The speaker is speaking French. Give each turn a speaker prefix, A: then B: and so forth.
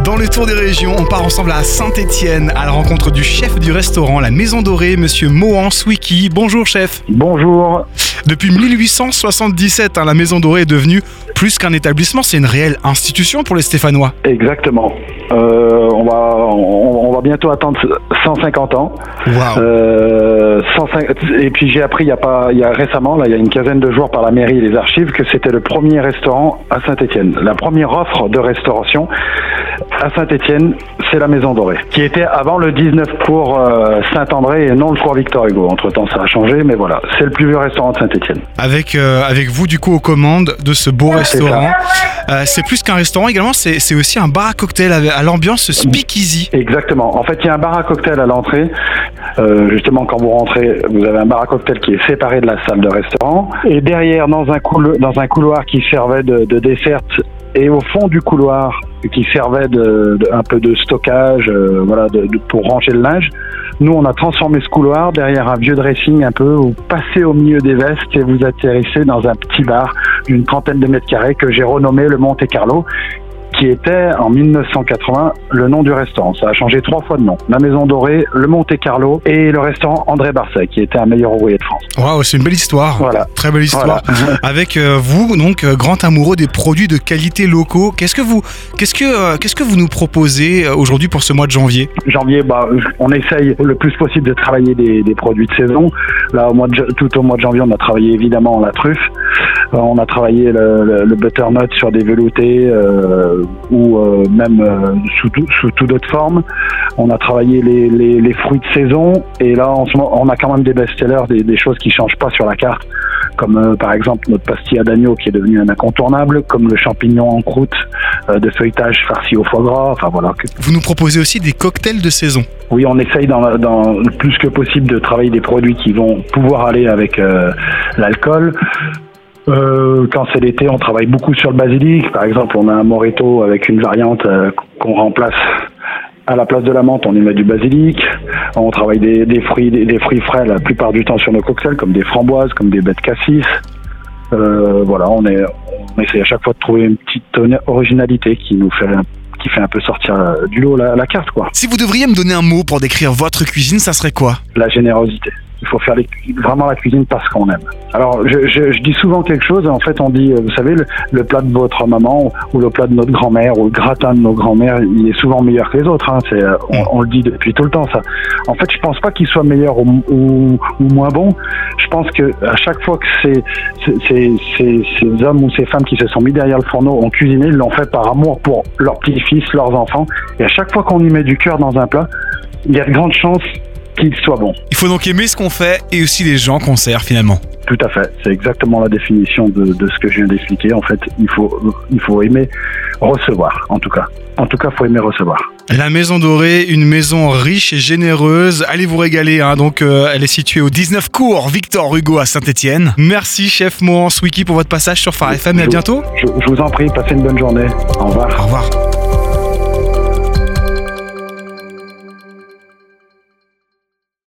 A: Dans le tour des régions, on part ensemble à Saint-Étienne à la rencontre du chef du restaurant La Maison Dorée, monsieur Mohan Swiki. Bonjour chef.
B: Bonjour.
A: Depuis 1877, hein, la Maison Dorée est devenue plus qu'un établissement, c'est une réelle institution pour les Stéphanois.
B: Exactement. Euh, on, va, on, on va bientôt attendre 150 ans. Euh, 105 et puis j'ai appris il y a pas, il y a récemment, là, il y a une quinzaine de jours par la mairie et les archives, que c'était le premier restaurant à Saint-Étienne. La première offre de restauration à Saint-Étienne, c'est la Maison Dorée, qui était avant le 19 cours euh, Saint-André et non le cours Victor Hugo. Entre temps, ça a changé, mais voilà, c'est le plus vieux restaurant de Saint-Étienne.
A: Avec, euh, avec vous, du coup, aux commandes de ce beau restaurant. Euh, c'est plus qu'un restaurant également, c'est c'est aussi un bar à cocktail avec- à l'ambiance speakeasy.
B: Exactement. En fait, il y a un bar à cocktail à l'entrée. Euh, justement, quand vous rentrez, vous avez un bar à cocktail qui est séparé de la salle de restaurant. Et derrière, dans un, coulo- dans un couloir qui servait de, de dessert, et au fond du couloir qui servait un peu de stockage, euh, voilà, pour ranger le linge. Nous, on a transformé ce couloir derrière un vieux dressing un peu. Vous passez au milieu des vestes et vous atterrissez dans un petit bar d'une trentaine de mètres carrés que j'ai renommé le Monte Carlo qui était en 1980 le nom du restaurant. Ça a changé trois fois de nom. La Maison Dorée, le Monte Carlo et le restaurant André Barcet, qui était un meilleur ouvrier de France.
A: Waouh, c'est une belle histoire.
B: Voilà.
A: Très belle histoire.
B: Voilà.
A: Avec euh, vous, donc, euh, grand amoureux des produits de qualité locaux. Qu'est-ce que vous, qu'est-ce que, euh, qu'est-ce que vous nous proposez aujourd'hui pour ce mois de janvier?
B: Janvier, bah, on essaye le plus possible de travailler des, des produits de saison. Là, au mois de, tout au mois de janvier, on a travaillé évidemment la truffe. Euh, on a travaillé le, le- le butternut sur des veloutés euh, ou euh, même sous, tout- sous toute d'autres formes. On a travaillé les, les- les fruits de saison. Et là, en ce moment, on a quand même des best-sellers, des, des choses qui changent pas sur la carte. Comme par exemple notre pastilla d'agneau qui est devenu un incontournable, comme le champignon en croûte de feuilletage farci au foie gras. Enfin voilà,
A: Vous nous proposez aussi des cocktails de saison.
B: oui, on essaye dans, le plus que possible de travailler des produits qui vont pouvoir aller avec euh, l'alcool. Euh, quand c'est l'été, on travaille beaucoup sur le basilic. Par exemple, on a un morito avec une variante euh, qu'on remplace à la place de la menthe, on y met du basilic. On travaille des, des fruits, des, des fruits frais la plupart du temps sur nos cocktails, comme des framboises, comme des de cassis. Euh, voilà, on, est, on essaie à chaque fois de trouver une petite originalité qui nous fait, qui fait un peu sortir euh, du lot la, la carte, quoi.
A: Si vous devriez me donner un mot pour décrire votre cuisine, ça serait quoi?
B: La générosité. Il faut faire vraiment la cuisine parce qu'on aime. Alors, je, dis souvent quelque chose. En fait, on dit, euh, vous savez, le, plat de votre maman ou le plat de notre grand-mère ou le gratin de nos grands-mères, il est souvent meilleur que les autres. hein. Euh, on, le dit depuis tout le temps, ça. En fait, je pense pas qu'il soit meilleur ou, moins bon. Je pense que à chaque fois que ces hommes ou ces femmes qui se sont mis derrière le fourneau ont cuisiné, ils l'ont fait par amour pour leurs petits-fils, leurs enfants. Et à chaque fois qu'on y met du cœur dans un plat, il y a de grandes chances qu'il soit bon.
A: Il faut donc aimer ce qu'on fait et aussi les gens qu'on sert finalement.
B: Tout à fait. C'est exactement la définition de, de ce que je viens d'expliquer. En fait, il faut, il faut aimer recevoir, en tout cas. En tout cas, il faut aimer recevoir.
A: La Maison Dorée, une maison riche et généreuse. Allez vous régaler. hein. Donc, euh, elle est située au 19 cours Victor Hugo à Saint-Étienne. Merci, chef Mohans Wiki, pour votre passage sur Phare FM et à bientôt.
B: Je, je vous en prie, passez une bonne journée. Au revoir.
A: Au revoir.